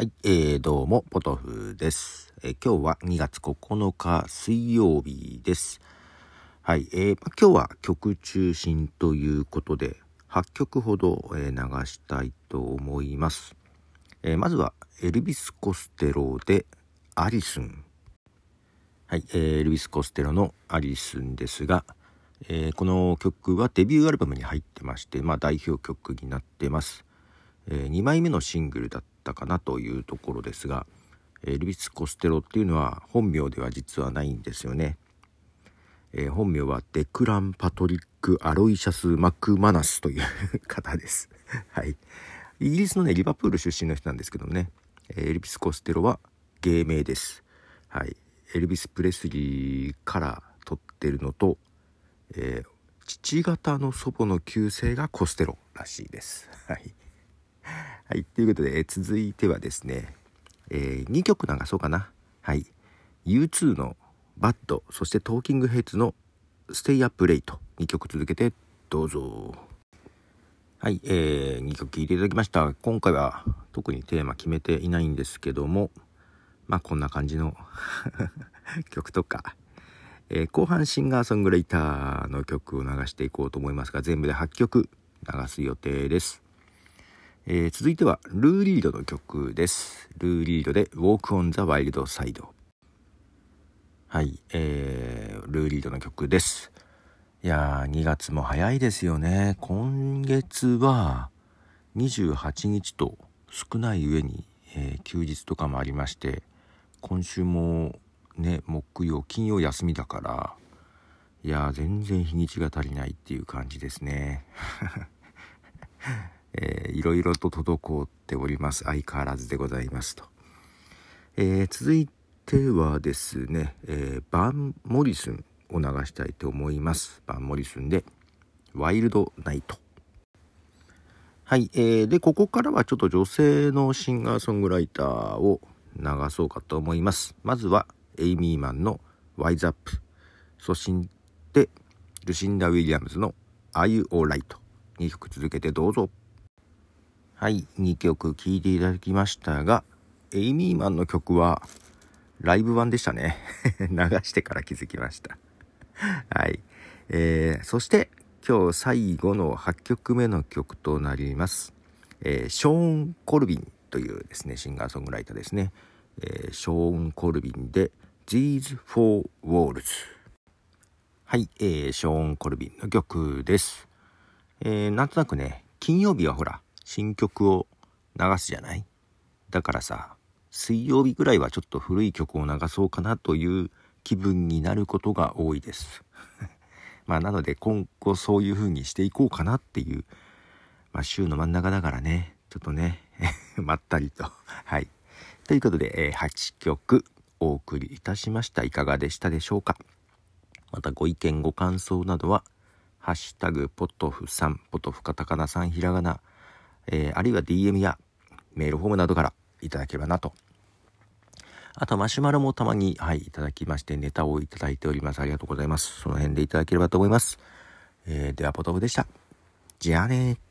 はい、えー、どうも、ポトフです、えー今日は2月9日水曜日です。はい、えー今日は曲中心ということで、8曲ほど、えー流したいと思います。えーまずは、エルビス・コステロで、アリスン。はい、えーエルビス・コステロのアリスンですが、えーこの曲はデビューアルバムに入ってまして、まあ代表曲になってます。え2枚目のシングルだったったかなというところですが、エルビス・コステロっていうのは本名では実はないんですよね。えー本名はデクラン・パトリック・アロイシャス・マクマナスという方です。はい。イギリスのね、リバプール出身の人なんですけどもね、えーエルビス・コステロは芸名です。はい。エルビス・プレスリーから取ってるのと、えー父方の祖母の旧姓がコステロらしいです。はい。はい。ということで、え続いてはですね、え2曲流そうかな。はい。U2 のバッド、そしてトーキングヘッズの Stay Up Late。2曲続けてどうぞ。はい。えー、2曲聴いていただきました。今回は特にテーマ決めていないんですけども、まあこんな感じの 曲とか、えー後半シンガーソングライターの曲を流していこうと思いますが、全部で8曲流す予定です。えー続いてはルー・リードの曲です。ルー・リードで Walk on the Wild Side。はい、えー、ルー・リードの曲です。いやー、2月も早いですよね。今月は28日と少ない上に、えー休日とかもありまして、今週もね、木曜、金曜休みだから、いやー、全然日にちが足りないっていう感じですね。えーいろいろと滞っております。相変わらずでございますと。えー続いてはですね、えーバン・モリスンを流したいと思います。バン・モリスンで、ワイルド・ナイト。はい、えーで、ここからはちょっと女性のシンガーソングライターを流そうかと思います。まずは、エイミーマンのワイズアップ。そして、ルシンダ・ウィリアムズの Are You Alright? 2曲続けてどうぞ。はい、2曲聴いていただきましたが、エイミーマンの曲はライブ版でしたね。流してから気づきました。はい。えー、そして今日最後の8曲目の曲となります。えーショーン・コルビンというですね、シンガーソングライターですね。えーショーン・コルビンで These Four Walls。はい、えーショーン・コルビンの曲です。えーなんとなくね、金曜日はほら、新曲を流すじゃない？だからさ、水曜日ぐらいはちょっと古い曲を流そうかなという気分になることが多いです。まあなので今後そういう風にしていこうかなっていう、まあ週の真ん中だからね、ちょっとね、まったりと。はい。ということで、え8曲お送りいたしました。いかがでしたでしょうか？またご意見ご感想などは、ハッシュタグポトフさん、ポトフカタカナさんひらがな、えーあるいは DM やメールフォームなどからいただければなと。あとマシュマロもたまに、はい、いただきましてネタをいただいております。ありがとうございます。その辺でいただければと思います。えーではポトフでした。じゃあね。